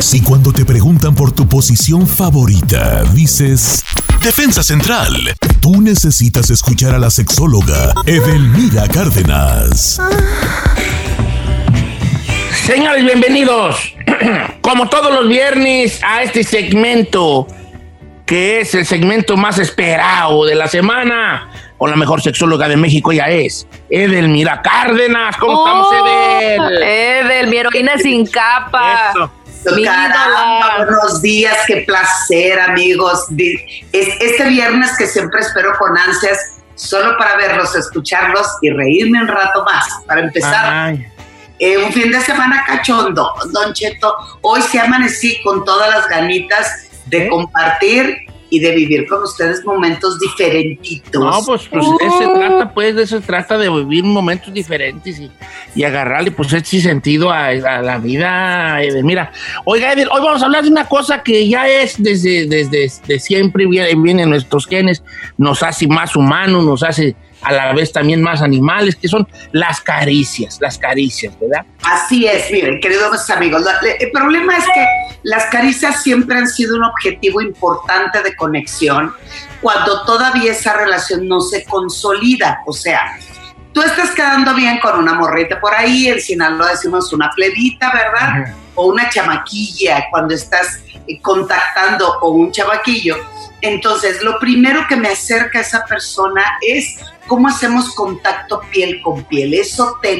Si cuando te preguntan por tu posición favorita, dices Defensa Central, tú necesitas escuchar a la sexóloga Edelmira Cárdenas. Señores, bienvenidos, como todos los viernes, a este segmento, que es el segmento más esperado de la semana, con la mejor sexóloga de México, ella es Edelmira Cárdenas. ¿Cómo estamos, Edel? Edel, mi heroína sin capa. Eso. Caramba, buenos días, qué placer, amigos. Este viernes que siempre espero con ansias, solo para verlos, escucharlos y reírme un rato más. Para empezar, eh, un fin de semana cachondo, Don Cheto. Hoy sí amanecí con todas las ganitas de ¿Eh? compartir y de vivir con ustedes momentos diferentitos. No, pues, pues de eso se trata, pues, de eso se trata de vivir momentos diferentes y, y agarrarle, pues, ese sentido a, a la vida. Edel. Mira, oiga, Edel, hoy vamos a hablar de una cosa que ya es desde, desde, de siempre, viene, viene en nuestros genes, nos hace más humanos, nos hace a la vez también más animales, que son las caricias, las caricias, ¿verdad? Así es, miren, queridos amigos, el problema es que las caricias siempre han sido un objetivo importante de conexión cuando todavía esa relación no se consolida. O sea, tú estás quedando bien con una morrita por ahí, en Sinaloa decimos una plebita, ¿verdad? O una chamaquilla cuando estás eh, contactando o un chamaquillo. Entonces, lo primero que me acerca a esa persona es cómo hacemos contacto piel con piel. Eso te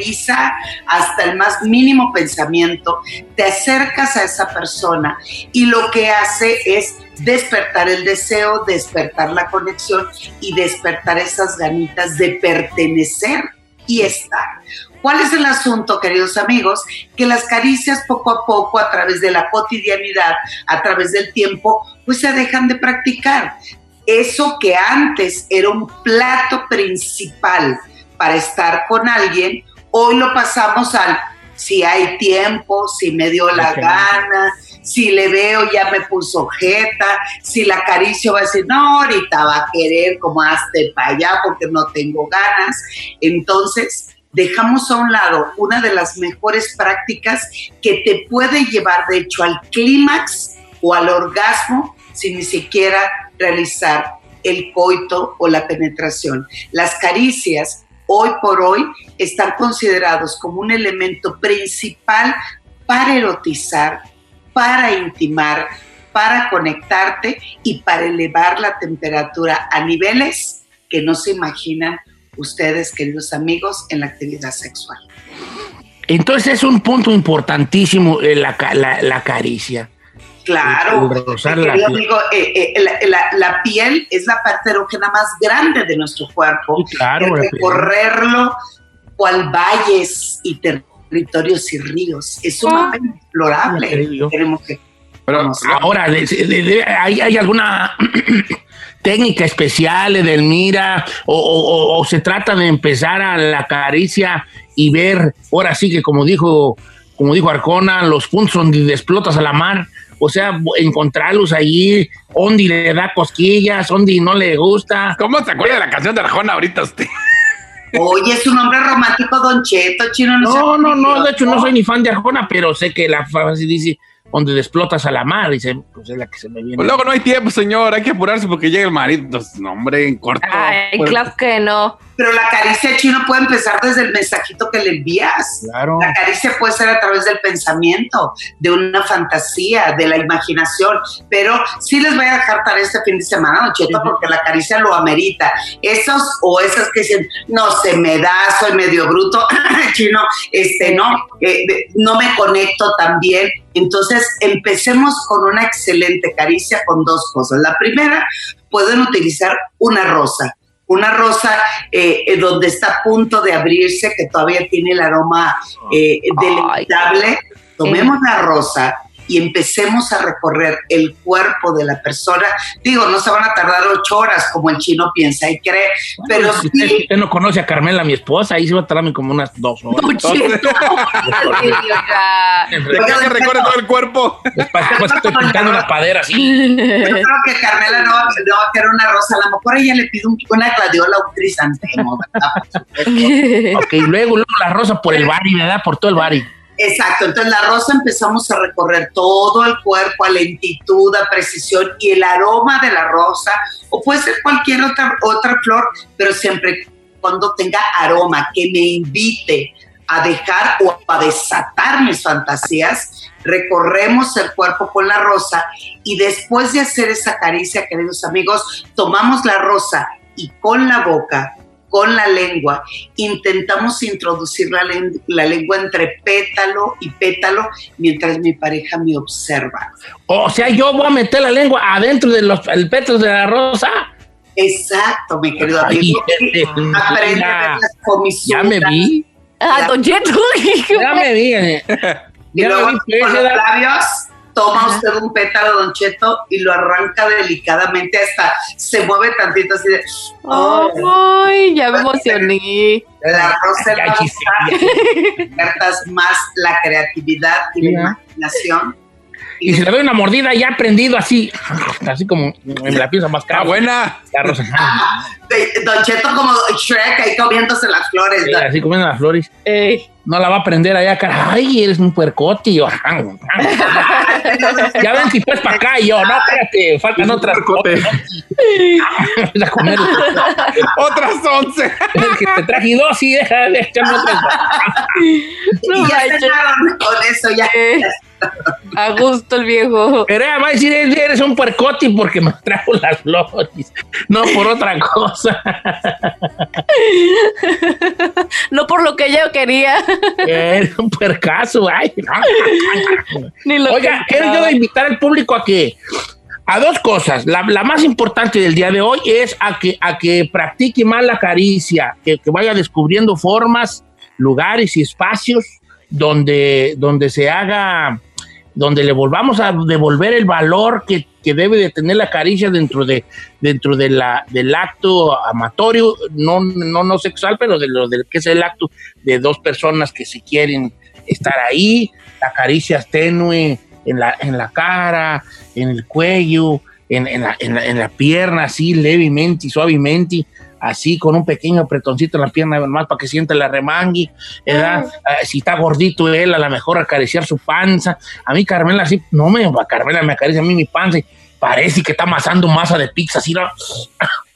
hasta el más mínimo pensamiento, te acercas a esa persona y lo que hace es despertar el deseo, despertar la conexión y despertar esas ganitas de pertenecer y estar. ¿Cuál es el asunto, queridos amigos? Que las caricias poco a poco, a través de la cotidianidad, a través del tiempo, pues se dejan de practicar. Eso que antes era un plato principal para estar con alguien, hoy lo pasamos al si hay tiempo, si me dio la Ok. gana, si le veo ya me puso jeta, si la acaricio va a decir, no, ahorita va a querer como hazte para allá porque no tengo ganas. Entonces, dejamos a un lado una de las mejores prácticas que te puede llevar, de hecho, al clímax o al orgasmo sin ni siquiera realizar el coito o la penetración. Las caricias, hoy por hoy, están considerados como un elemento principal para erotizar, para intimar, para conectarte y para elevar la temperatura a niveles que no se imaginan ustedes, queridos amigos, en la actividad sexual. Entonces es un punto importantísimo eh, la, la- la caricia. Claro, la querido piel. amigo, eh, eh, la, la- la piel es la parte erógena más grande de nuestro cuerpo. Sí, claro, recorrerlo cual valles y territorios y ríos. Es un Ah. mapa inexplorable. Increíble. Tenemos que Pero ahora, de- de- de- ¿hay, hay alguna técnica especial, Edelmira? O, o- o- o se trata de empezar a la caricia y ver, ahora sí que como dijo, como dijo Arcona, los puntos donde explotas a la mar? O sea, encontrarlos ahí, donde le da cosquillas, donde no le gusta. ¿Cómo se acuerda de la canción de Arjona ahorita usted? Oye, es un hombre romántico, Don Cheto, chino. No, no, no, mentiroso. de hecho no soy ni fan de Arjona, pero sé que la frase dice, donde explotas a la mar, dice, pues es la que se me viene. Pues luego no hay tiempo, señor. Hay que apurarse porque llega el marido. Entonces, No, hombre, en corto. Ay, Pues, claro que no. Pero la caricia chino puede empezar desde el mensajito que le envías. Claro. La caricia puede ser a través del pensamiento, de una fantasía, de la imaginación, pero sí les voy a dejar para este fin de semana, Don Cheto, Sí, sí. porque la caricia lo amerita. Esos o esas que dicen, no se me da, soy medio bruto, chino, este, no, eh, no me conecto tan bien. Entonces, empecemos con una excelente caricia con dos cosas. La primera, pueden utilizar una rosa. Una rosa eh, eh, donde está a punto de abrirse, que todavía tiene el aroma eh. Tomemos la rosa y empecemos a recorrer el cuerpo de la persona. Digo, no se van a tardar ocho horas como el chino piensa y cree, pero si usted, sí usted no conoce a Carmela, mi esposa, ahí se va a tardarme como unas dos horas. ¿De qué que recorre todo el cuerpo? Después, después estoy pintando una padera así. Yo creo que Carmela no va, no va a querer una rosa. A lo mejor ella le pide un- una gladiola un crisantemo, ¿verdad? Por supuesto. Ok, luego, luego la rosa por el bari, ¿verdad? Por todo el bari. Exacto, entonces la rosa empezamos a recorrer todo el cuerpo a lentitud, a precisión y el aroma de la rosa, o puede ser cualquier otra, otra flor, pero siempre cuando tenga aroma, que me invite a dejar o a desatar mis fantasías, recorremos el cuerpo con la rosa y después de hacer esa caricia, queridos amigos, tomamos la rosa y con la boca con la lengua, intentamos introducir la, la, lengua entre pétalo y pétalo mientras mi pareja me observa. O sea, yo voy a meter la lengua adentro del pétalo de la rosa. Exacto, mi querido amigo. Aprende a ver las comisuras. Ya me vi. Ah, Don. Ya me vi. eh. Y Ya me luego vi, con pues, los era- labios toma usted un pétalo, Don Cheto, y lo arranca delicadamente hasta se mueve tantito así de... oh, Ay, ya me emocioné. la rosa cartas más la creatividad y la imaginación. Y si le doy una mordida ya prendido así, así como en la pieza más cara. buena. La rosa. De- Don Cheto como Shrek ahí comiéndose las flores. Sí, ¿no? así comiendo las flores. Ey. No la va a prender allá, cara. Ay, eres un puercote. Yo, ya ven si pues para acá. Y yo, no, espérate, faltan otras. puercote. Empieza a comer. Otras once. Que te traje dos y deja de echarme otras. y No ya con eso, ya. A gusto el viejo. Pero va a decir, eres un puercote porque me trajo las flores. No por otra cosa. No por lo que yo quería. Eres un puercazo. Ay, no. Ni lo Oiga, que quiero yo invitar al público a que a dos cosas. La, la más importante del día de hoy es a que, a que practique más la caricia, que, que vaya descubriendo formas, lugares y espacios donde, donde se haga, donde le volvamos a devolver el valor que, que debe de tener la caricia dentro de dentro de la, del acto amatorio, no, no, no sexual, pero de lo del que es el acto de dos personas que se quieren estar ahí, la caricia tenue en la, en la cara, en el cuello, en, en en, la, en la pierna, así levemente y suavemente, así con un pequeño apretoncito en la pierna más para que sienta la remangui, ¿verdad? Ah, si está gordito él, a lo mejor acariciar su panza. A mí Carmela así, no me, Carmela me acaricia a mí mi panza y parece que está amasando masa de pizza, así, ¿no?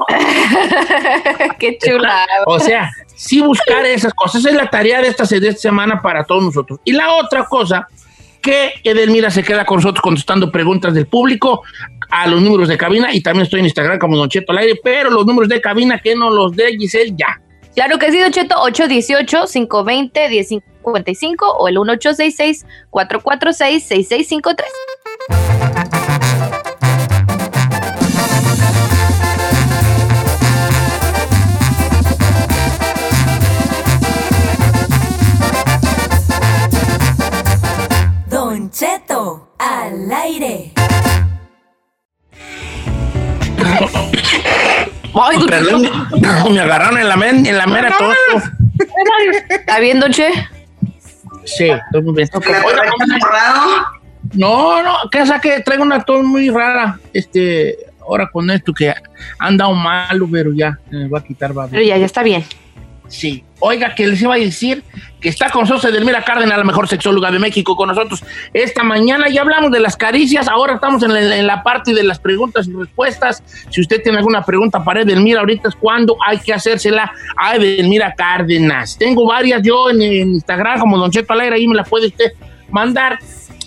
Qué chula. O sea, sí buscar esas cosas. Esa es la tarea de esta, de esta semana para todos nosotros. Y la otra cosa, que Edelmira se queda con nosotros contestando preguntas del público a los números de cabina y también estoy en Instagram como Don Cheto al aire, pero los números de cabina que no los dé Giselle ya. Claro que sí, Don Cheto, 818-520-1055 o el 1866-446-6653. Al aire. Ay, Perdón, me agarraron en la, men- en la mera tonto. ¿Está bien, Che? Sí, estoy muy bien. No, no, que saque, traigo una tos muy rara. Este, ahora con esto que anda un malo, pero ya, me va a quitar va Pero ya, ya está bien. Sí. Oiga, que les iba a decir que está con nosotros Edelmira Cárdenas, la mejor sexóloga de México, con nosotros esta mañana. Ya hablamos de las caricias, ahora estamos en la, parte de las preguntas y respuestas. Si usted tiene alguna pregunta para Edelmira, ahorita es cuando hay que hacérsela a Edelmira Cárdenas. Tengo varias yo en, en Instagram, como Don Cheto Alegre, ahí me la puede usted mandar.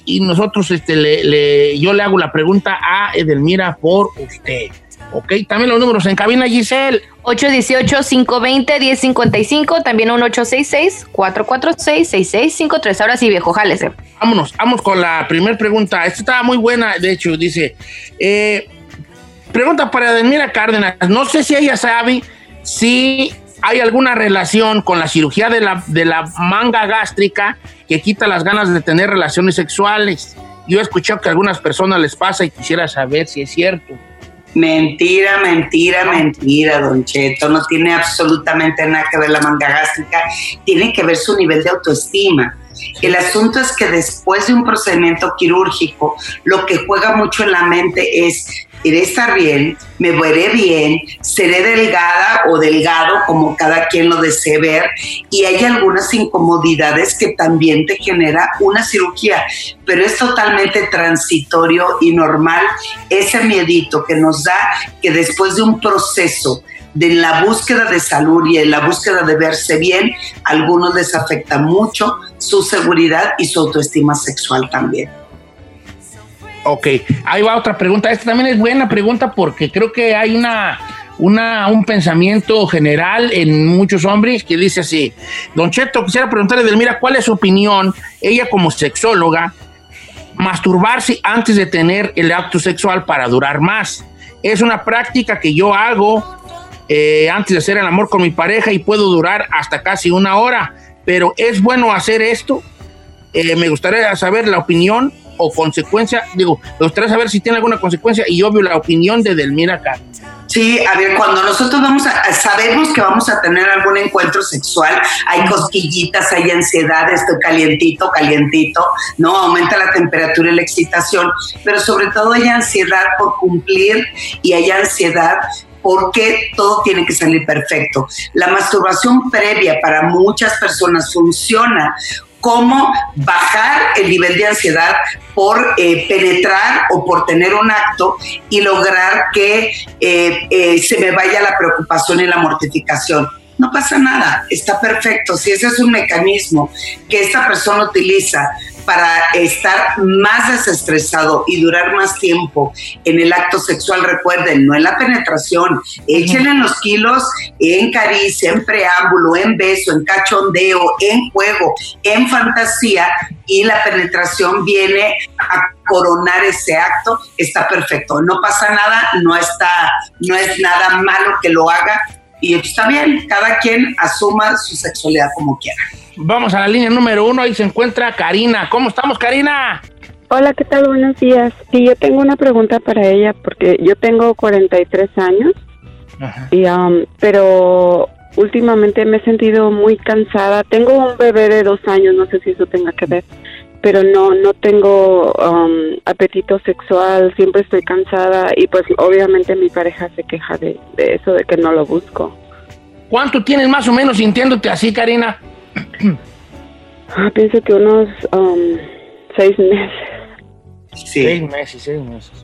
Y nosotros, este, le, le- yo le hago la pregunta a Edelmira por usted. Ok, también los números en cabina, Giselle. 818-520-1055, también un 866-446-6653. Ahora sí, viejo, jálese. Vámonos, vamos con la primera pregunta. Esta estaba muy buena, de hecho, dice, eh, pregunta para Edelmira Cárdenas. No sé si ella sabe si hay alguna relación con la cirugía de la, de la manga gástrica que quita las ganas de tener relaciones sexuales. Yo he escuchado que a algunas personas les pasa y quisiera saber si es cierto. Mentira, mentira, mentira, Don Cheto. No tiene absolutamente nada que ver la manga gástrica. Tiene que ver su nivel de autoestima. El asunto es que después de un procedimiento quirúrgico, lo que juega mucho en la mente es iré estar bien, me veré bien, seré delgada o delgado como cada quien lo desee ver y hay algunas incomodidades que también te genera una cirugía, pero es totalmente transitorio y normal ese miedito que nos da que después de un proceso de la búsqueda de salud y en la búsqueda de verse bien, a algunos les afecta mucho su seguridad y su autoestima sexual también. Ok, ahí va otra pregunta. Esta también es buena pregunta porque creo que hay una, una, un pensamiento general en muchos hombres que dice así, Don Cheto, quisiera preguntarle, Delmira, ¿cuál es su opinión, ella como sexóloga, masturbarse antes de tener el acto sexual para durar más? Es una práctica que yo hago eh, antes de hacer el amor con mi pareja y puedo durar hasta casi una hora, pero ¿es bueno hacer esto? Eh, me gustaría saber la opinión o consecuencia, digo, me gustaría saber si tiene alguna consecuencia y obvio la opinión de Delmira acá. Sí, a ver, cuando nosotros vamos a, sabemos que vamos a tener algún encuentro sexual, hay cosquillitas, hay ansiedad, estoy calientito, calientito, ¿no? Aumenta la temperatura y la excitación, pero sobre todo hay ansiedad por cumplir y hay ansiedad porque todo tiene que salir perfecto. La masturbación previa para muchas personas funciona como bajar el nivel de ansiedad por eh, penetrar o por tener un acto y lograr que eh, eh, se me vaya la preocupación y la mortificación. No pasa nada, está perfecto. Si ese es un mecanismo que esta persona utiliza para estar más desestresado y durar más tiempo en el acto sexual, recuerden, no en la penetración, échenle los kilos en caricia, en preámbulo, en beso, en cachondeo, en juego, en fantasía y la penetración viene a coronar ese acto, está perfecto. No pasa nada, no está, no es nada malo que lo haga y está bien, cada quien asuma su sexualidad como quiera. Vamos a la línea número uno, ahí se encuentra Karina. ¿Cómo estamos, Karina? Hola, ¿qué tal? Buenos días. Sí, yo tengo una pregunta para ella porque yo tengo 43 años, y, um, pero últimamente me he sentido muy cansada. Tengo un bebé de dos años, no sé si eso tenga que ver, pero no no tengo um, apetito sexual, siempre estoy cansada y pues obviamente mi pareja se queja de, de eso, de que no lo busco. ¿Cuánto tienes más o menos sintiéndote así, Karina? Ah, pienso que unos um, seis meses. Sí. Seis meses, seis meses.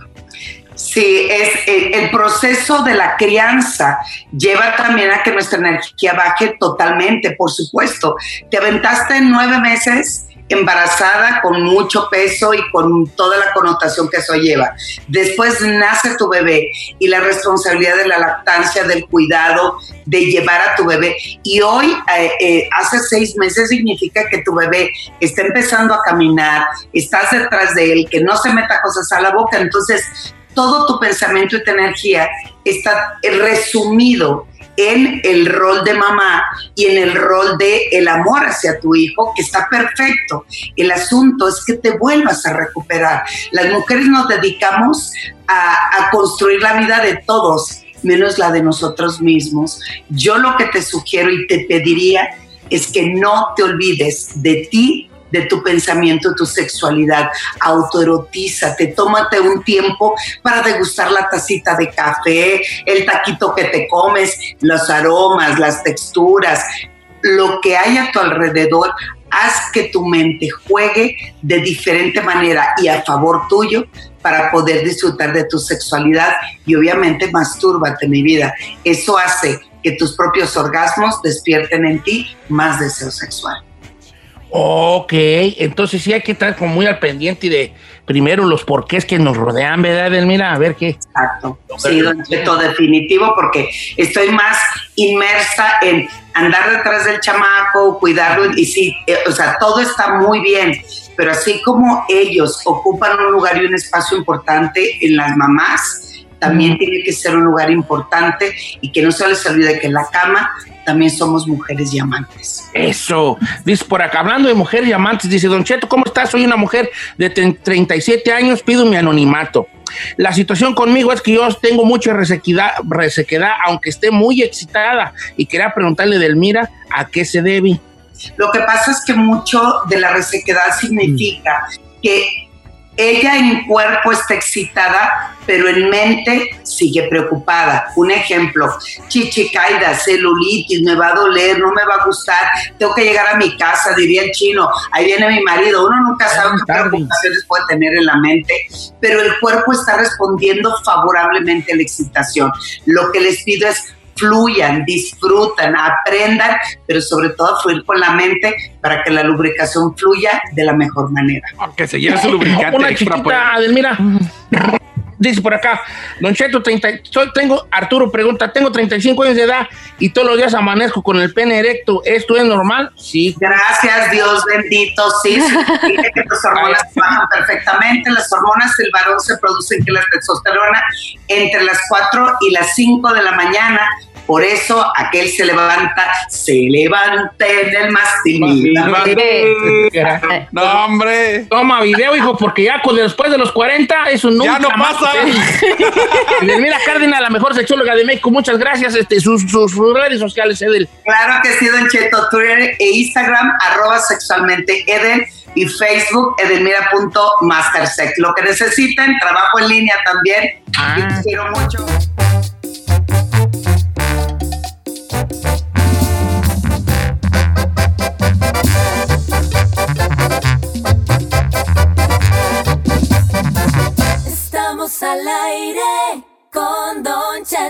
Sí, es el, el proceso de la crianza lleva también a que nuestra energía baje totalmente, por supuesto. Te aventaste en nueve meses embarazada con mucho peso y con toda la connotación que eso lleva. Después nace tu bebé y la responsabilidad de la lactancia, del cuidado, de llevar a tu bebé. Y hoy, eh, eh, hace seis meses, significa que tu bebé está empezando a caminar, estás detrás de él, que no se meta cosas a la boca. Entonces, todo tu pensamiento y tu energía está resumido en el rol de mamá y en el rol de el amor hacia tu hijo, que está perfecto. El asunto es que te vuelvas a recuperar. Las mujeres nos dedicamos a, a construir la vida de todos, menos la de nosotros mismos. Yo lo que te sugiero y te pediría es que no te olvides de ti de tu pensamiento, tu sexualidad. Autoerotízate, tómate un tiempo para degustar la tacita de café, el taquito que te comes, los aromas, las texturas, lo que hay a tu alrededor. Haz que tu mente juegue de diferente manera y a favor tuyo para poder disfrutar de tu sexualidad y obviamente mastúrbate mi vida. Eso hace que tus propios orgasmos despierten en ti más deseo sexual. Ok, entonces sí hay que estar como muy al pendiente de primero los porqués que nos rodean, ¿verdad, Mira, A ver qué. Exacto. Sí, don Cheto, definitivo, porque estoy más inmersa en andar detrás del chamaco, cuidarlo, y sí, eh, o sea, todo está muy bien, pero así como ellos ocupan un lugar y un espacio importante en las mamás, también tiene que ser un lugar importante y que no se les olvide que en la cama también somos mujeres y amantes. Eso, dice por acá, hablando de mujeres y amantes, dice Don Cheto, ¿cómo estás? Soy una mujer de 37 años, pido mi anonimato. La situación conmigo es que yo tengo mucha resequedad, resequedad aunque esté muy excitada, y quería preguntarle, Delmira, ¿a qué se debe? Mm. Mm. Lo que pasa es que mucho de la resequedad significa que ella en cuerpo está excitada, pero en mente sigue preocupada. Un ejemplo, chichicaida, celulitis, me va a doler, no me va a gustar, tengo que llegar a mi casa, diría el chino, ahí viene mi marido. Uno nunca sabe qué tarde. preocupaciones puede tener en la mente, pero el cuerpo está respondiendo favorablemente a la excitación. Lo que les pido es fluyan, disfrutan, aprendan, pero sobre todo fluir con la mente para que la lubricación fluya de la mejor manera. Que se lleve su lubricante Una extra. pues. chiquita, Adelmira. Dice por acá, Don Cheto, 30, soy, tengo, Arturo pregunta, tengo 35 años de edad y todos los días amanezco con el pene erecto. ¿Esto es normal? Sí. Gracias, Dios bendito. Sí, significa que tus hormonas trabajan perfectamente. Las hormonas del varón se producen que la testosterona entre las 4 y las 5 de la mañana. Por eso aquel se levanta, se levanta en el mástil. No, hombre. Toma video, hijo, porque ya con, después de los 40 eso nunca Ya no más pasa. Edelmira Cárdenas, la mejor sexóloga de México. Muchas gracias. Este, sus, redes sociales, Edel. Claro que sí, Don Cheto, Twitter e Instagram, arroba sexualmente Eden y Facebook, edelmira.mastersex. Lo que necesiten, trabajo en línea también. Ah. Y quiero mucho.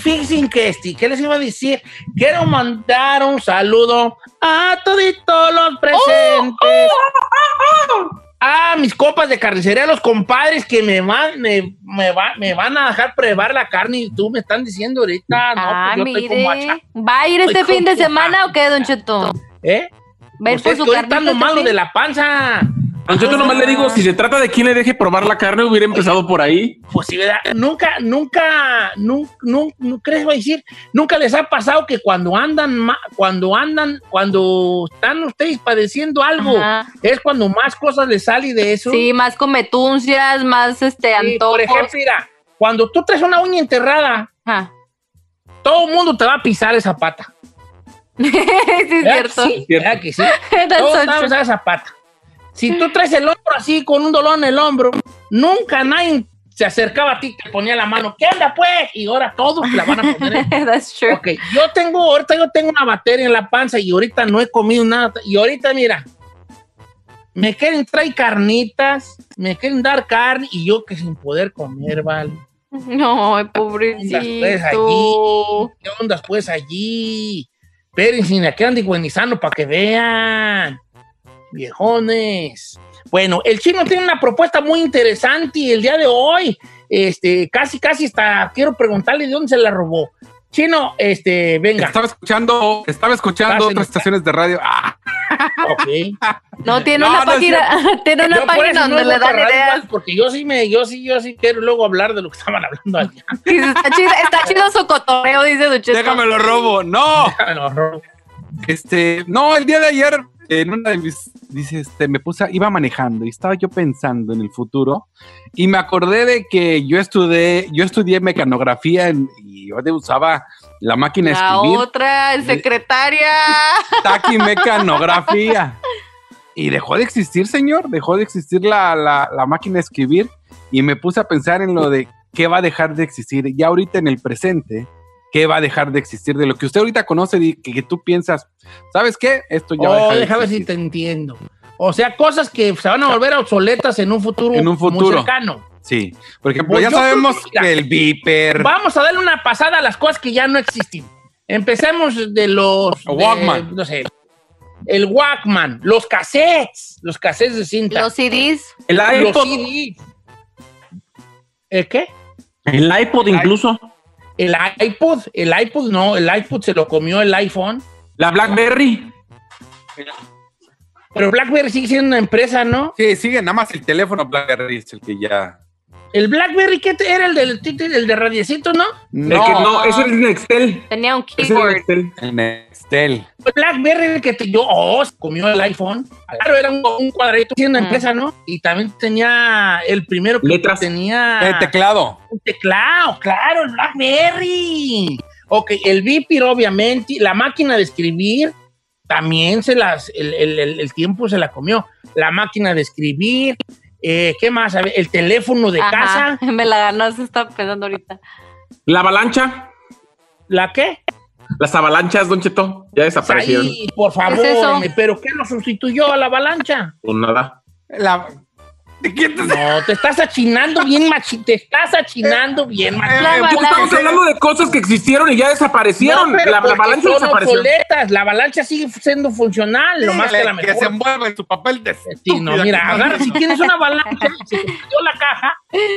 Fíjense que este, ¿qué les iba a decir? Quiero mandar un saludo a toditos los presentes. A mis copas de carnicería, los compadres que me van, me, me va- me van a dejar probar la carne y tú me están diciendo ahorita, no, ah, pues yo estoy hacha. ¿Va a ir este Estoy fin de semana o qué, Don Cheto? ¿Eh? ¿Va a ir por su malo de la panza. Cheto nomás le digo, si se trata de quien le deje probar la carne, hubiera empezado por ahí. Pues sí, ¿verdad? Nunca, nunca, nunca, nunca, ¿crees? Voy a decir, nunca les ha pasado que cuando andan, ma- cuando andan, cuando están ustedes padeciendo algo, Ajá. es cuando más cosas les sale de eso. Sí, más cometuncias, más este Sí, antojos. por ejemplo, mira, cuando tú traes una uña enterrada, Ajá. todo el mundo te va a pisar esa pata. sí, es ¿Verdad que cierto. sí? ¿Verdad que sí? Todos so te van a true. pisar esa pata. Si tú traes el hombro así, con un dolor en el hombro, nunca nadie se acercaba a ti, te ponía la mano, ¿qué onda pues? Y ahora todos la van a poner That's true. Ok, yo tengo, ahorita yo tengo una batería en la panza y ahorita no he comido nada. Y ahorita, mira, me quieren traer carnitas, me quieren dar carne y yo que sin poder comer, ¿vale? No, ¿Qué pobrecito. ¿Qué ondas pues allí? Espérense, aquí ando iguanizando para que vean. Viejones. Bueno, el chino tiene una propuesta muy interesante el día de hoy. Este, casi, casi está. Quiero preguntarle de dónde se la robó. Chino, este, venga. Estaba escuchando, estaba escuchando en- otras estaciones de radio. Ah, Ok. No, tiene No, una no página, tiene una página eso no donde le dan ideas. Porque yo sí me, yo sí, yo sí quiero luego hablar de lo que estaban hablando allá. Está chido, está chido su cotorreo, dice Don Cheto. déjame lo robo. No. No, no. Este, no, el día de ayer, en una de mis, dice, este, me puse, iba manejando y estaba yo pensando en el futuro y me acordé de que yo estudié, yo estudié mecanografía en- y yo usaba la máquina de La escribir, otra, el secretaria. taquimecanografía. Y dejó de existir, señor, dejó de existir la, la, la máquina de escribir y me puse a pensar en lo de qué va a dejar de existir ya ahorita en el presente. ¿Qué va a dejar de existir de lo que usted ahorita conoce y que, que tú piensas, ¿sabes qué? Esto ya va a Oh, dejar de déjame si existir. te entiendo. O sea, cosas que se van a volver obsoletas en un futuro, En un muy futuro. cercano. Sí, por ejemplo, Pues ya sabemos que, mira, que el Viper, Vamos a darle una pasada a las cosas que ya no existen. Empecemos de los... de, Walkman. no sé. El Walkman, los cassettes, los cassettes de cinta. Los CDs. El los iPod, CDs. ¿El qué? el iPod incluso. El iPod, el iPod no, el iPod se lo comió el iPhone. La BlackBerry. Pero BlackBerry sigue siendo una empresa, ¿no? Sí, sigue, nada más el teléfono BlackBerry es el que ya. El BlackBerry, ¿qué te- era el del el de radiecito, no? El que no, ese es el Nextel. Tenía un Ese es el keyboard. Nextel. El Nextel. BlackBerry el que te yo, oh, se comió el iPhone. Claro, era un, un cuadradito siendo Mm. empresa, ¿no? Y también tenía el primero que Letras. tenía El teclado. un teclado, claro, el BlackBerry. Ok, el Vipir, obviamente, la máquina de escribir también se las, el, el- el- el tiempo se la comió. La máquina de escribir, eh, ¿qué más? A ver, el teléfono de Ajá, casa, Me la ganó, se está pensando ahorita. La avalancha. ¿la qué? Las avalanchas, Don Cheto, ya desaparecieron. Ahí, por favor, ¿Qué es eso? hombre, ¿pero qué lo sustituyó a la avalancha? Pues nada. La- ¿De quién te No, te estás achinando bien, machi, te estás achinando bien, machi. La Eh, pues estamos hablando de cosas que existieron y ya desaparecieron. No, la, la avalancha son desapareció. obsoletas. La avalancha sigue siendo funcional, lo más que la que mejor. se envuelve en su papel de Sí, no, mira, que agarra, si tienes una avalancha y se te la caja,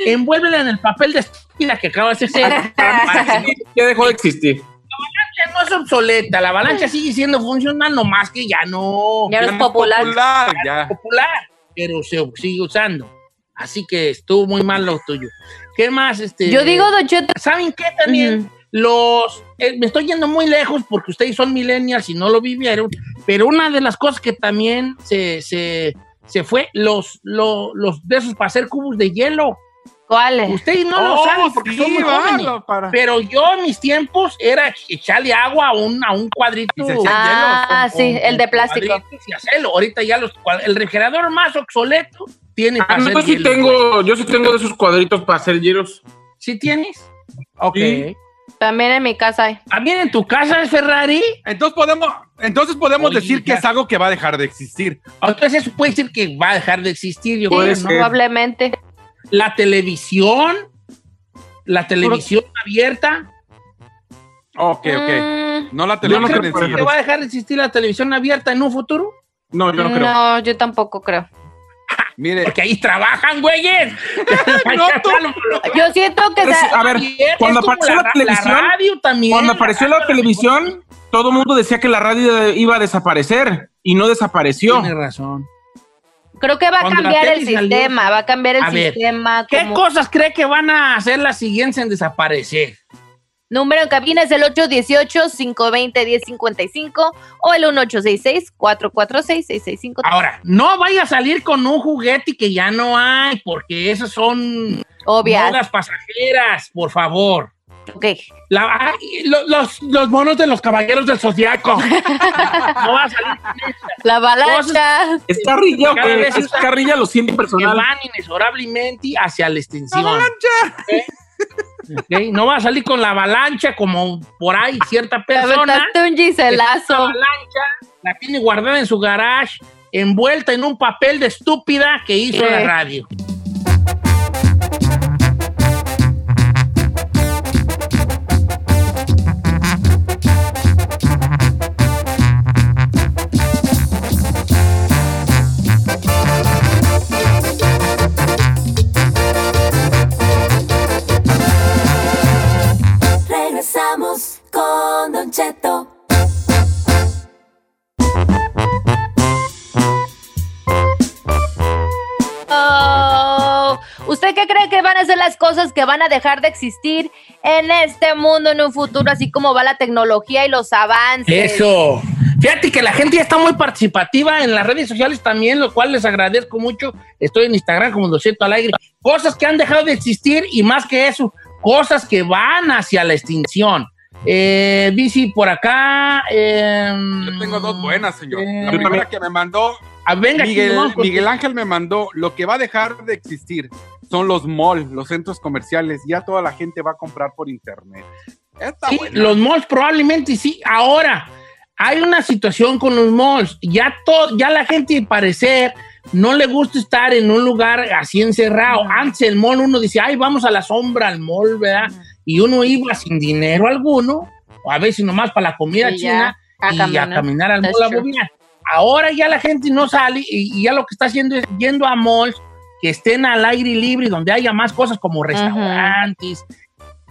envuélvela en el papel de estúpida que acabas de hacer. Que Ya dejó de existir. La avalancha no es obsoleta, la avalancha sigue siendo funcional, nomás que ya no Ya no es popular. popular, ya. popular, pero se sigue usando. Así que estuvo muy mal lo tuyo. ¿Qué más? Este, Yo digo, Don Cheto, ¿Saben qué también? Los. eh, me estoy yendo muy lejos porque ustedes son millennials y no lo vivieron, pero una de las cosas que también se, se, se fue, los, los, los de esos para hacer cubos de hielo. ¿Cuáles? Ustedes no lo Oh, saben porque sí, son muy jóvenes. para- Pero yo en mis tiempos era echarle agua a un, a un cuadrito. Y se hacían Ah, con- sí, con- el de plástico. Y hacerlo. Ahorita ya los, el refrigerador más obsoleto tiene Ah, para no, hacer yo sí hielo. tengo, yo sí tengo de esos cuadritos para hacer hielos. ¿Sí tienes? Ok. Sí. También en mi casa hay. ¿También en tu casa es Ferrari? Entonces podemos, entonces podemos Oye, decir que es algo que va a dejar de existir. Entonces eso puede decir que va a dejar de existir, yo Puede creo, Sí, ¿no? probablemente. La televisión, la televisión abierta, Ok, ok. Mm, No la Yo no televisión creo en que sí. ¿que va a dejar de existir la televisión abierta en un futuro? No, yo no creo. no, yo tampoco creo. Mire, Porque ahí trabajan, güeyes. No, tú- Yo siento que Es- a ver, cuando apareció la, televisión, radio también. cuando apareció la televisión, todo el mundo decía que la radio iba a desaparecer y no desapareció. Tiene razón. Creo que va a cambiar el salió- sistema, va a cambiar el A ver, sistema. ¿Qué cosas cree que van a hacer las siguientes en desaparecer? Número en cabina es el 818-520-1055 o el 1866-446-6653. Ahora, no vaya a salir con un juguete que ya no hay, porque esos son Obvias. modas pasajeras, por favor. Ok. La- ay, lo- los, los monos de los caballeros del zodiaco. no va a salir con. La avalancha. Es carrilla, Cada vez es carrilla, lo siento que personal. van inexorablemente hacia la extinción. Ok, No va a salir con la avalancha como por ahí cierta persona. Aventaste un que giselazo. avalancha, la tiene guardada en su garage, envuelta en un papel de estúpida que hizo la radio. Van a ser las cosas que van a dejar de existir en este mundo en un futuro, así como va la tecnología y los avances? Eso. Fíjate que la gente ya está muy participativa en las redes sociales también, lo cual les agradezco mucho. Estoy en Instagram como 200 al aire. Cosas que han dejado de existir y más que eso, cosas que van hacia la extinción. Eh, Bici por acá. em, yo tengo dos buenas, señor. eh, La primera que me mandó ah, venga, Miguel, Ángel me mandó, lo que va a dejar de existir son los malls, los centros comerciales. Ya toda la gente va a comprar por internet. Está Sí, bueno. los malls probablemente sí. Ahora, hay una situación con los malls. Ya, to- ya la gente, al parecer, no le gusta estar en un lugar así encerrado. Antes el mall uno dice, ay, vamos a la sombra al mall, ¿verdad? Y uno iba sin dinero alguno, o a veces nomás para la comida Y ya, china, a y caminar. a caminar al That's mall a. Ahora ya la gente no sale y, y ya lo que está haciendo es yendo a malls que estén al aire libre, donde haya más cosas como restaurantes.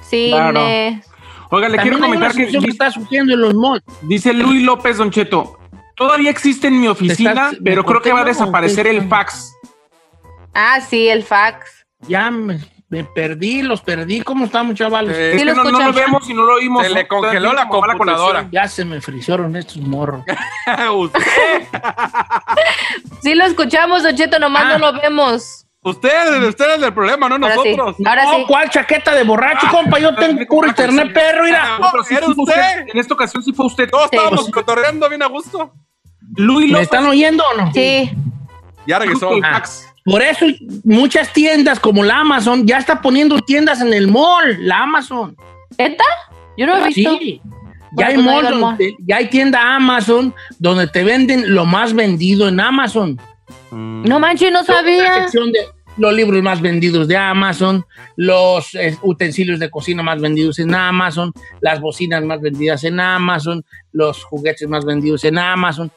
Cines. Oiga, le quiero También comentar que que está surgiendo en los malls. dice Luis López Don Cheto, Todavía existe en mi oficina, Estás- pero creo que va a desaparecer el fax. Ah, sí, el fax. Ya me, me perdí, los perdí. ¿Cómo estamos, chavales? Eh, Sí lo no, no lo vemos y no lo oímos. Se le congeló la computadora. Ya se me frisaron estos morros. usted, Sí lo escuchamos, Don Cheto, nomás Ah. no lo vemos. usted, usted es el problema, no Ahora sí. nosotros. Ahora no, sí. ¿cuál chaqueta de borracho, compa? Yo tengo puro internet, perro, mira. No, pero sí ¿Era fue usted? En esta ocasión sí fue usted. Todos Sí. estábamos cotorreando bien a gusto. Luis ¿Me están oyendo o no? Sí. Ya regresó. Ah. Por eso muchas tiendas como la Amazon ya está poniendo tiendas en el mall, la Amazon. ¿Neta? Yo no he visto. Sí. Ya hay no mall donde mall. ya hay tienda Amazon donde te venden lo más vendido en Amazon. No manches, no La sabía. sección de los libros más vendidos de Amazon, los eh, utensilios de cocina más vendidos en Amazon, las bocinas más vendidas en Amazon, los juguetes más vendidos en Amazon.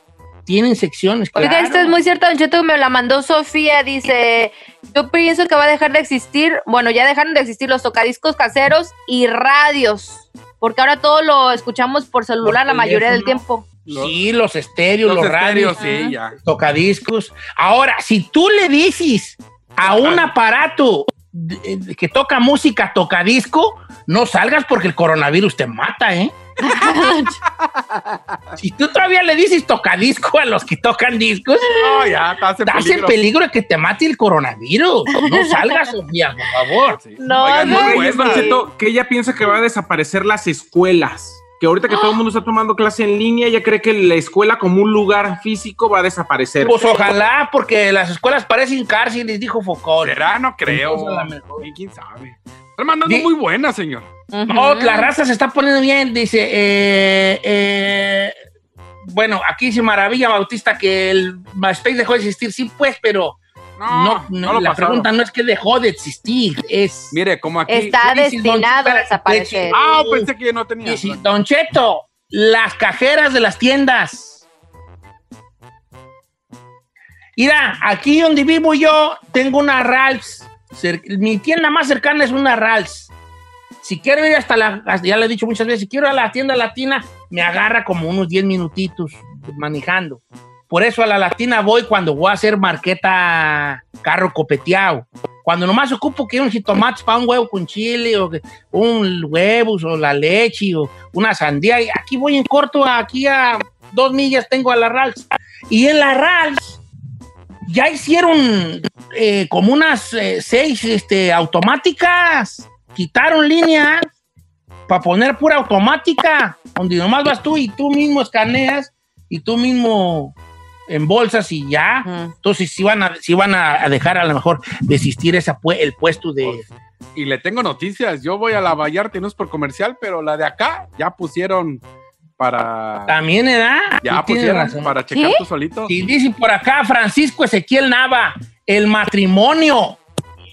Tienen secciones. Oiga, claro. esto es muy cierto, Don Cheto, me la mandó Sofía, dice, yo pienso que va a dejar de existir, bueno, ya dejaron de existir los tocadiscos caseros y radios, porque ahora todo lo escuchamos por celular la mayoría del tiempo. Sí, los estéreos, los, Los radios, sí, ya. tocadiscos. Ahora, si tú le dices a un aparato que toca música tocadisco, no salgas porque el coronavirus te mata, ¿eh? si tú todavía le dices tocadisco a los que tocan discos, No, ya, estás en estás en peligro. peligro de que te mate el coronavirus. No salgas, Sofía, por favor. Sí. No, Oigan, no. Don Cheto, que ella piensa que va a desaparecer las escuelas. Que ahorita que todo el mundo está tomando clase en línea, ella cree que la escuela como un lugar físico va a desaparecer. Pues ojalá, porque las escuelas parecen cárceles, dijo Foucault. ¿Será? No creo. Entonces, a lo mejor. ¿Y ¿Quién sabe? Están mandando muy buena, señor. No, la raza se está poniendo bien, dice. eh, eh, bueno, aquí dice Maravilla Bautista que el MySpace dejó de existir. Sí, pues, pero No, no, no, no, lo la pasaron. pregunta no es que dejó de existir, es. Mire, como aquí. Está ¿qué dices, don destinado a desaparecer. Ah, pensé que no tenía. dice, Don Cheto, las cajeras de las tiendas. Mira, aquí donde vivo yo, tengo una Ralphs. Mi tienda más cercana es una Ralphs. Si quiero ir hasta la, ya le he dicho muchas veces, si quiero ir a la tienda latina, me agarra como unos 10 minutitos manejando. Por eso a la latina voy cuando voy a hacer marqueta carro copeteado. Cuando nomás ocupo que unos jitomates para un huevo con chile, o un huevos, o la leche, o una sandía. Aquí voy en corto, aquí a dos millas tengo a la Rals. Y en la Rals ya hicieron eh, como unas eh, seis este, automáticas. Quitaron líneas para poner pura automática, donde nomás vas tú y tú mismo escaneas y tú mismo embolsas y ya. Entonces, si van a, si van a dejar a lo mejor desistir esa, el puesto de. Y le tengo noticias. Yo voy a la Vallarta y no es por comercial, pero la de acá ya pusieron para. También, ¿edad? Ya pusieron razón. para checar ¿Sí? tú solito. Y dice por acá Francisco Ezequiel Nava, el matrimonio.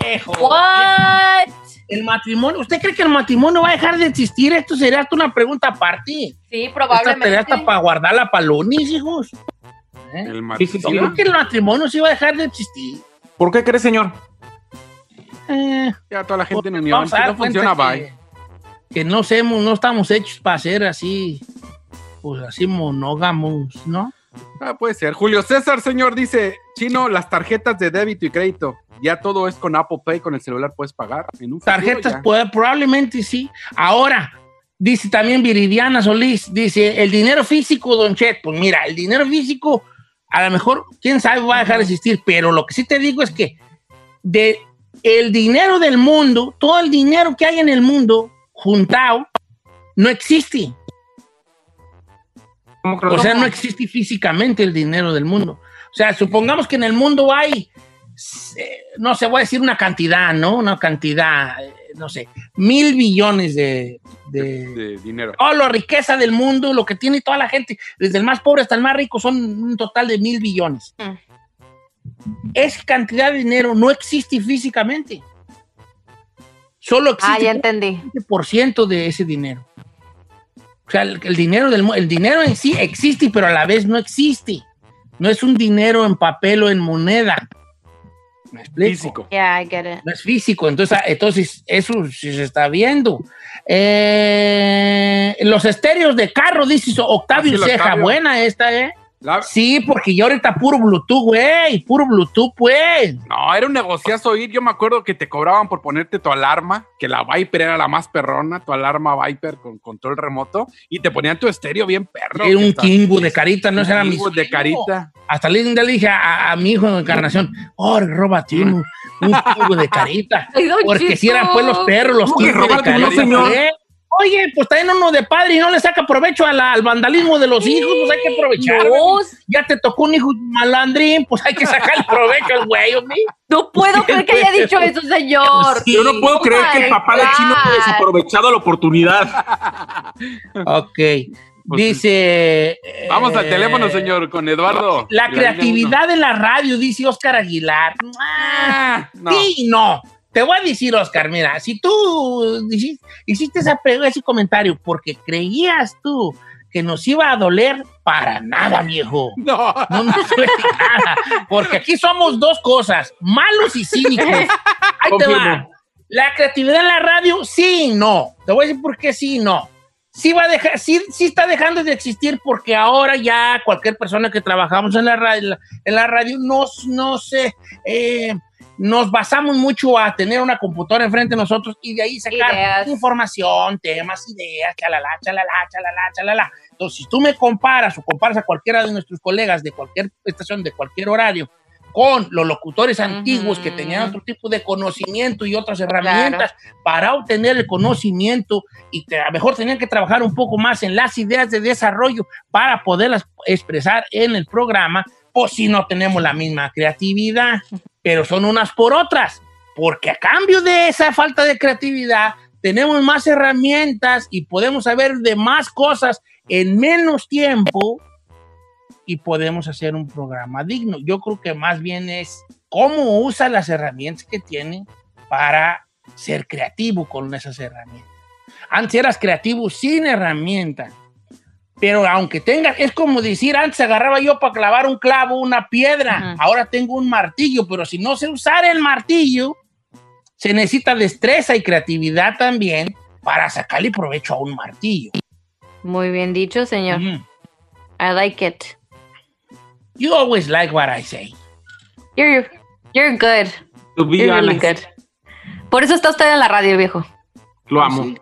Viejo, What? El matrimonio. ¿Usted cree que el matrimonio va a dejar de existir? Esto sería hasta una pregunta aparte. Sí, Esta sería probablemente. hasta para guardarla para lunes, hijos. ¿Eh? El Sí, sí, Yo sí. creo que el matrimonio sí va a dejar de existir. ¿Por qué cree, señor? Eh, Ya toda la gente en Si dar no funciona, bye. que, que no, semos, no estamos hechos para ser así, pues así monógamos, ¿no? Ah, puede ser. Julio César, señor, dice: Chino, las tarjetas de débito y crédito. Ya todo es con Apple Pay, con el celular puedes pagar. En un Tarjetas, puede- probablemente sí. Ahora, dice también Viridiana Solís, dice, el dinero físico, Don Chet, pues mira, el dinero físico, a lo mejor, quién sabe, va a dejar de existir, pero lo que sí te digo es que de el dinero del mundo, todo el dinero que hay en el mundo juntado, no existe. ¿Cómo que O sea, no? existe físicamente el dinero del mundo. O sea, supongamos que en el mundo hay, eh, no sé, voy a decir una cantidad, ¿no? Una cantidad, eh, no sé, mil billones de... de de dinero. toda la riqueza del mundo, lo que tiene toda la gente, desde el más pobre hasta el más rico, son un total de mil billones. Mm. Esa cantidad de dinero no existe físicamente. Solo Ah, ya existe entendí. un 20% de ese dinero. O sea, el, el dinero del el dinero en sí existe, pero a la vez no existe. No es un dinero en papel o en moneda. ¿Me explico? Físico. Yeah, I get it. No es físico. Entonces, ah, entonces eso sí se está viendo. Eh, los estéreos de carro, dice Octavio Ceja. Octavio. Buena esta, ¿eh? La- Sí, porque ya ahorita puro Bluetooth, güey. Puro Bluetooth, pues. No, era un negociazo ir. Yo me acuerdo que te cobraban por ponerte tu alarma, que la Viper era la más perrona, tu alarma Viper con control remoto, y te ponían tu estéreo bien perro. Era un kingu de carita, no será mi kingu de carita. Hasta le, dije a, a mi hijo de encarnación, oh, róbate un, un kingu de carita. Porque si eran pues los perros, los ¿Cómo que kingu de uno, carita. señor? Pues. Oye, pues también uno de padre y no le saca provecho la- al vandalismo de los hijos, pues hay que aprovechar. Ya te tocó un hijo malandrín, pues hay que sacar provecho al güey, ¿ok? no puedo creer que haya dicho eso, señor. Yo no puedo Oh creer que el papá de Chino haya desaprovechado la oportunidad. Ok. Dice. Vamos al eh, teléfono, señor, con Eduardo. La creatividad de la radio, dice Oscar Aguilar. Ah, Ah, no. Sí no. Te voy a decir, Oscar, mira, si tú hiciste, esa ese comentario porque creías tú que nos iba a doler, para nada, viejo. No. No nos duele nada. Porque aquí somos dos cosas, malos y cínicos. Ahí te va. La creatividad en la radio, sí y no. Te voy a decir por qué sí y no. Sí, va a dejar, sí, sí está dejando de existir porque ahora ya cualquier persona que trabajamos en la radio, en la radio nos, no sé, eh, nos basamos mucho a tener una computadora enfrente de nosotros y de ahí sacar Ideas. información, temas, ideas, chalala, chalala, chalala, chalala. Entonces, si tú me comparas o comparas a cualquiera de nuestros colegas de cualquier estación, de cualquier horario, con los locutores antiguos que tenían otro tipo de conocimiento y otras herramientas para obtener el conocimiento y a lo mejor tenían que trabajar un poco más en las ideas de desarrollo para poderlas expresar en el programa, pues si no tenemos la misma creatividad, pero son unas por otras, porque a cambio de esa falta de creatividad tenemos más herramientas y podemos saber de más cosas en menos tiempo y podemos hacer un programa digno. Yo creo que más bien es cómo usa las herramientas que tiene para ser creativo con esas herramientas. Antes eras creativo sin herramientas, pero aunque tengas, es como decir, antes agarraba yo para clavar un clavo, una piedra, ahora tengo un martillo, pero si no sé usar el martillo, se necesita destreza y creatividad también para sacarle provecho a un martillo. Muy bien dicho, señor. I like it. You always like what I say. You're, you're good. To be You're really good. Por eso está usted en la radio, viejo. Lo amo.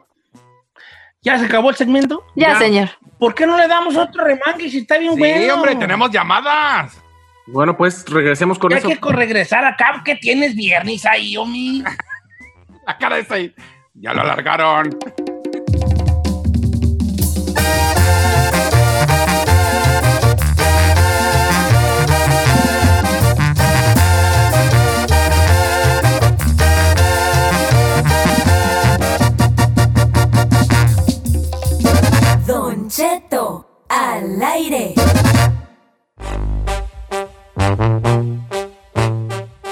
¿Ya se acabó el segmento? Ya, señor. ¿Por qué no le damos otro remangue si está bien Sí, bueno? hombre, tenemos llamadas. Bueno, pues regresemos con Ya eso. hay que regresar acá, que tienes viernes ahí, Omi. La cara de ahí. Ya lo alargaron. Al aire.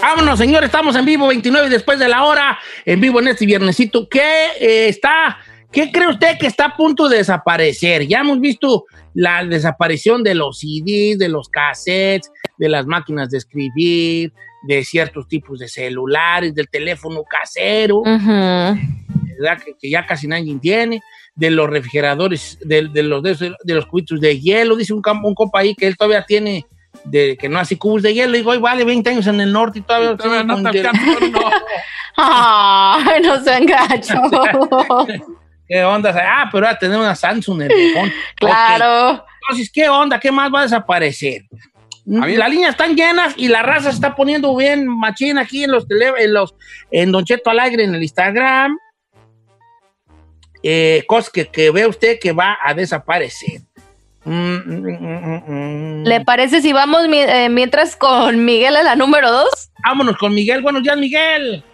Vámonos, señores, estamos en vivo, 29 después de la hora, en vivo en este viernesito. ¿Qué eh, está, qué cree usted que está a punto de desaparecer? Ya hemos visto la desaparición de los CDs, de los cassettes, de las máquinas de escribir, de ciertos tipos de celulares, del teléfono casero. Ujú. ¿verdad? Que, que ya casi nadie tiene, de los refrigeradores, de, de los, de, esos- de los cubitos de hielo, dice un, cam- un compa ahí que él todavía tiene, de que no hace cubos de hielo, digo, "Ay, vale 20 años en el norte y todavía, Todavía no con te hielo". alcanza, no. Ay, no sean gachos. ¿Qué onda? Ah, pero va a tener una Samsung en el claro. Entonces, ¿qué onda? ¿Qué más va a desaparecer? Las líneas están llenas y la raza se está poniendo bien machín aquí en los tele, en los en Don Cheto Alegre en el Instagram. Eh, cosas que, que ve usted que va a desaparecer. Mm, mm, mm. ¿Le parece si vamos mi- eh, mientras con Miguel a la número dos? Vámonos con Miguel. Buenos días, Miguel.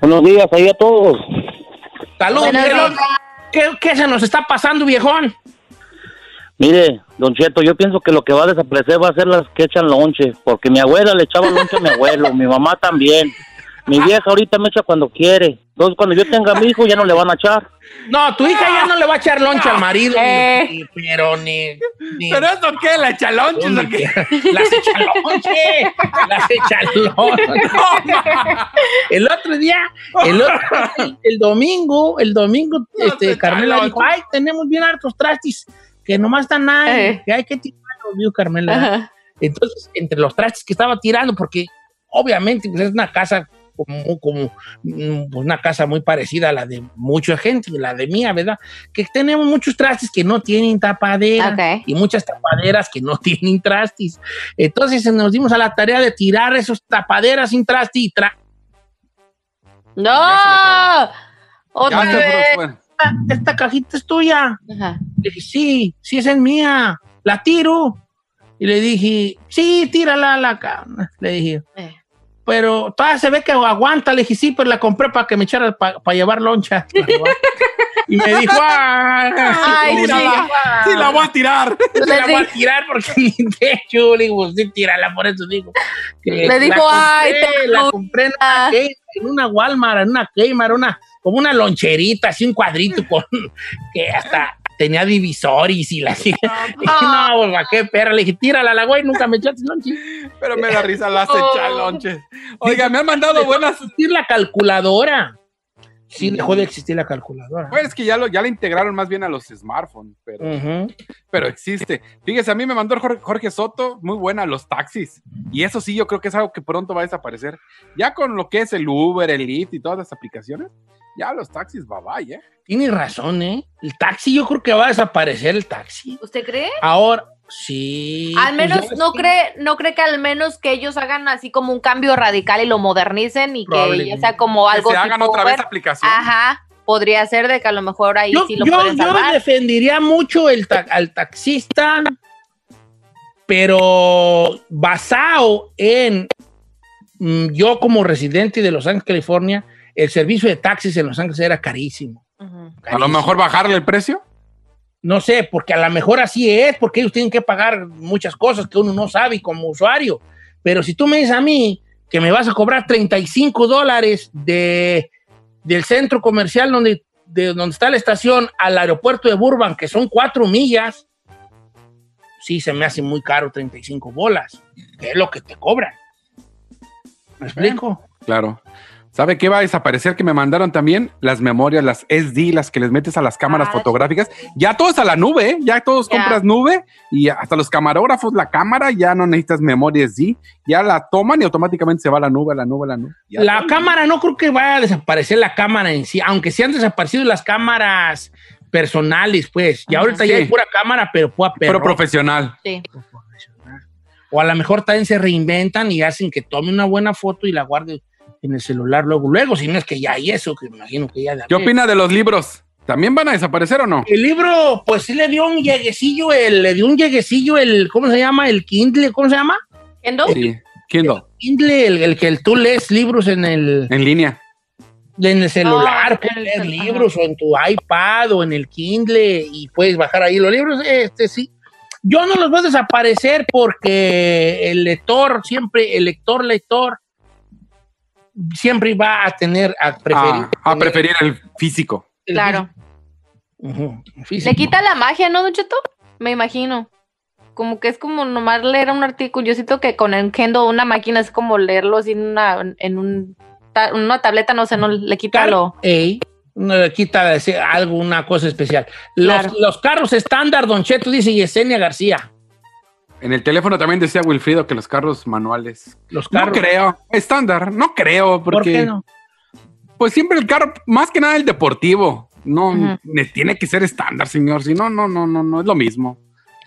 Buenos días ahí a todos. Saludos, Buenos Miguel. días. ¿Qué, qué se nos está pasando, viejón? Mire, Don Cheto, yo pienso que lo que va a desaparecer va a ser las que echan lonche, porque mi abuela le echaba lonche a mi abuelo, mi mamá también. Mi vieja ahorita me echa cuando quiere. Entonces, cuando yo tenga a mi hijo, ya no le van a echar. No, tu hija ya no le va a echar loncha al marido, Eh. ni- ni- pero ni, ni- ¿Pero eso qué? ¿La chalonches o. Las echalonche, las echalonche. El otro día, el, otro- el- el domingo, el domingo, este. Carmela dijo, ay, tenemos bien hartos trastis que nomás están ahí, Eh. que hay que tirar vio Carmela. Ajá. Entonces, entre los trastes que estaba tirando, porque obviamente pues, es una casa como, como mm, pues, una casa muy parecida a la de mucha gente, la de mía, ¿verdad? Que tenemos muchos trastes que no tienen tapadera Ok. y muchas tapaderas que no tienen trastes. Entonces nos dimos a la tarea de tirar esos tapaderas sin traste y tra ¡No! Otra Ya vez. fue. esta, esta cajita es tuya. Ajá. Le dije, sí, sí, esa es mía. La tiro. Y le dije, sí, tírala la ca-". Le dije, Eh. Pero todavía se ve que aguanta. Le dije, sí, pero la compré para que me echara para llevar loncha. y me dijo, "Ah, Ay, sí, sí. la- Sí, la voy a tirar. sí, Le la voy a tirar porque de hecho, le digo, sí, tírala, por eso digo. que Le la dijo, compré, "Ay, te la gusta". compré en una, en una Walmart, en una Kmart, una, como una loncherita, así un cuadrito con que hasta tenía divisores y la dije, no, pues, ¿para qué perra? Le dije, tírala la güey, nunca me echaste lonche. Pero me da risa las Oh. lonches. Oiga, me han mandado buenas. la calculadora. Sí, dejó de existir la calculadora. Pues es que ya, lo, ya la integraron más bien a los smartphones, pero, pero existe. Fíjese, a mí me mandó Jorge, Jorge Soto, muy buena, los taxis. Y eso sí, yo creo que es algo que pronto va a desaparecer. Ya con lo que es el Uber, el Lyft y todas las aplicaciones, ya los taxis, bye bye, ¿eh? Tienes razón, ¿eh? El taxi, yo creo que va a desaparecer el taxi. ¿Usted cree? Ahora, sí. Al pues, menos, no que- cree, no cree que al menos que ellos hagan así como un cambio radical y lo modernicen y que ya sea como algo que se hagan otra vez aplicación. Ajá, podría ser de que a lo mejor ahí Yo, sí lo yo- pueden yo salvar. defendería mucho el ta- al taxista, pero basado en mm, yo como residente de Los Ángeles, California, el servicio de taxis en Los Ángeles era carísimo. Ujú. A lo carísimo. mejor bajarle el precio. No sé, porque a lo mejor así es, porque ellos tienen que pagar muchas cosas que uno no sabe como usuario. Pero si tú me dices a mí que me vas a cobrar 35 dólares de, del centro comercial donde, de donde está la estación al aeropuerto de Burbank, que son cuatro millas, sí se me hace muy caro 35 bolas, que es lo que te cobran. ¿Me explico? Claro. ¿Sabe qué va a desaparecer? Que me mandaron también las memorias, las SD, las que les metes a las cámaras Ah, fotográficas. Ya todo es a la nube, ¿eh? ya todos Ya. compras nube y hasta los camarógrafos, la cámara, ya no necesitas memoria SD, ya la toman y automáticamente se va a la nube, a la nube, a la nube. Ya La cámara no creo que vaya a desaparecer la cámara en sí, aunque sí han desaparecido las cámaras personales, pues. Y ahorita ya Sí. hay pura cámara, pero pura Pero perro. profesional. Sí. O a lo mejor también se reinventan y hacen que tome una buena foto y la guarde en el celular luego, luego, si no es que ya hay eso, que me imagino que ya de ¿Qué opina de los libros? ¿También van a desaparecer o no? El libro, pues sí le dio un lleguecillo, el, le dio un lleguecillo, el, ¿cómo se llama? El Kindle, ¿cómo se llama? ¿Kendo? Sí, Kindle, Kindle, el, el que tú lees libros en el, en línea. en el celular, Ah, puedes el leer libros o en tu iPad o en el Kindle y puedes bajar ahí los libros. Este sí. Yo no los voy a desaparecer porque el lector, siempre, el lector, lector, siempre va a tener, a preferir. Ah, a preferir el físico. el Claro. Le quita la magia, ¿no, Don Cheto? Me imagino. Como que es como nomás leer un artículo. Yo siento que con el Kendo una máquina es como leerlo así en una, en un, ta- una tableta, no sé, no le quita Car- lo... Ey, no le quita decir algo, una cosa especial. Los, Claro. los carros estándar, Don Cheto, dice Yesenia García. En el teléfono también decía Wilfrido que los carros manuales. Los No carros. creo. Estándar, no creo, porque ¿Por qué no? pues siempre el carro, más que nada el deportivo. No, tiene que ser estándar, señor. Si no, no, no, no, no es lo mismo.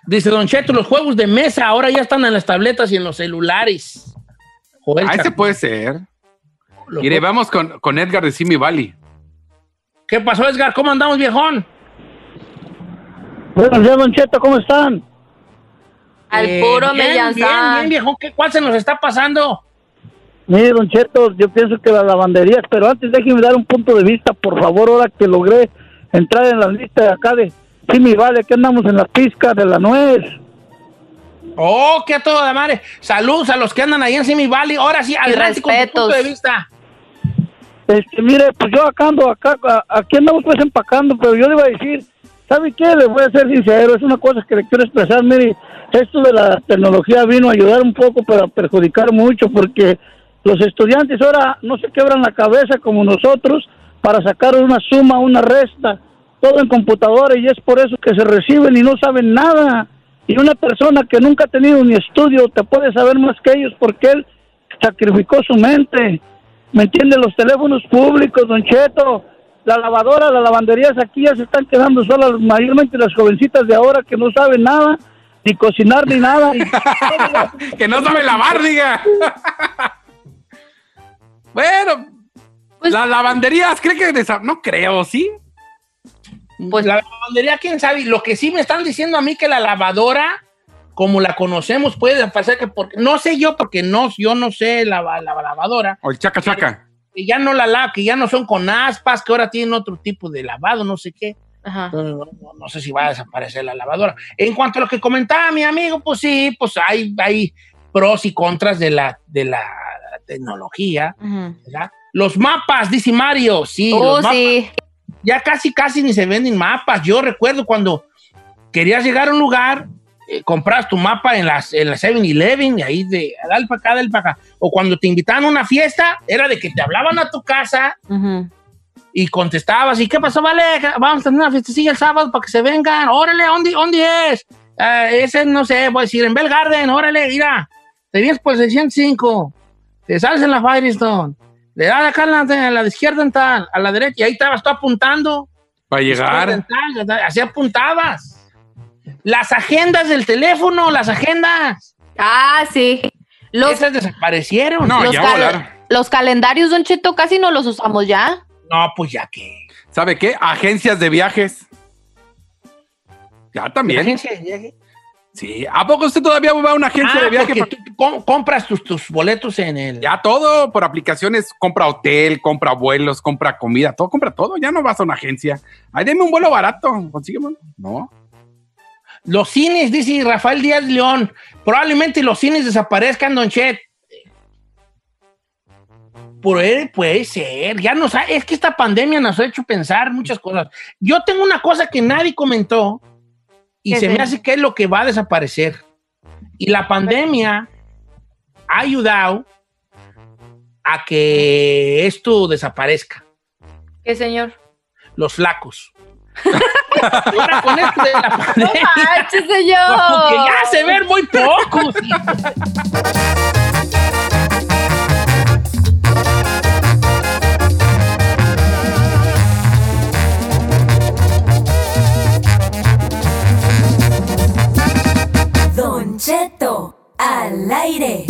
Dice Don Cheto, los juegos de mesa ahora ya están en las tabletas y en los celulares. Joder, Ah, ese puede ser. los Mire, vamos con, con Edgar de Simi Valley. ¿Qué pasó, Edgar? ¿Cómo andamos, viejón? Buenos días, Don Cheto, ¿cómo están? Al Eh, puro bien, Mellanzán. Bien, bien, viejón. ¿Qué, ¿Cuál se nos está pasando? Mire, Don Cheto, yo pienso que las lavanderías, pero antes déjeme dar un punto de vista, por favor, ahora que logré entrar en la lista de acá de mi vale, que andamos en la pizca de la nuez. Oh, qué a todo de madre. Saludos a los que andan ahí en Simi Valley. Ahora sí, adelante con tu respetos. punto de vista. Este, mire, pues yo acá ando, acá, a- aquí andamos pues empacando, pero yo le iba a decir, ¿sabe qué? Le voy a ser sincero, es una cosa que le quiero expresar, mire, esto de la tecnología vino a ayudar un poco, pero a perjudicar mucho, porque los estudiantes ahora no se quebran la cabeza como nosotros para sacar una suma, una resta, todo en computadora, y es por eso que se reciben y no saben nada. Y una persona que nunca ha tenido ni estudio te puede saber más que ellos porque él sacrificó su mente. ¿Me entiende? Los teléfonos públicos, Don Cheto, la lavadora, las lavanderías aquí ya se están quedando solas, mayormente las jovencitas de ahora que no saben nada, ni cocinar ni nada. que no sabe lavar, diga. bueno, Pues- las lavanderías, ¿cree que no creo, sí? Pues la lavandería, quién sabe. Lo que sí me están diciendo a mí que la lavadora, como la conocemos, puede pasar que porque no sé yo, porque no, yo no sé la, la, la lavadora, O el chaca chaca. que ya no la lava, que ya no son con aspas, que ahora tienen otro tipo de lavado, no sé qué. Ajá. Entonces, no, sé si va a desaparecer la lavadora. En cuanto a lo que comentaba mi amigo, pues sí, pues hay, hay pros y contras de la, de la tecnología. Los mapas, dice Mario, sí. Oh, los mapas. sí. Ya casi, casi ni se venden mapas. Yo recuerdo cuando querías llegar a un lugar, eh, compras tu mapa en las en la 7-Eleven y ahí de dale para acá, dale para acá. O cuando te invitaban a una fiesta, era de que te hablaban a tu casa. Y contestabas, ¿y qué pasó, vale? Vamos a tener una fiestecilla el sábado para que se vengan. Órale, ¿dónde, dónde es? "Ah, ese, no sé, voy a decir, en Bell Garden, órale, mira. Te vienes por el 605, te sales en la Firestone, le das acá a la, a la izquierda en tal, a la derecha, y ahí estabas tú apuntando. Para llegar. tal, así apuntabas. Las agendas del teléfono, las agendas. Ah, sí. Los, Esas desaparecieron. No, los, ya cal- volaron. los calendarios, Don Cheto, casi no los usamos ya. No, pues ya que. ¿Sabe qué? Agencias de viajes. Ya también. Agencia de viaje. Sí. ¿A poco usted todavía va a una agencia Ah, de viaje? porque tú com- compras tus, tus boletos en el. Ya todo por aplicaciones, compra hotel, compra vuelos, compra comida, todo, compra todo. Ya no vas a una agencia. Ay, deme un vuelo barato, consígueme. uno. No. Los cines, dice Rafael Díaz León. Probablemente los cines desaparezcan, Don Chet. Puede, puede ser. Ya nos ha- es que esta pandemia nos ha hecho pensar muchas cosas. Yo tengo una cosa que nadie comentó y ¿Qué se es me hace que es lo que va a desaparecer. Y la pandemia ha ayudado a que esto desaparezca. ¿Qué, señor? Los flacos. Ahora con esto de la No manches, señor. Como que ya se ven muy pocos. Don Cheto al aire.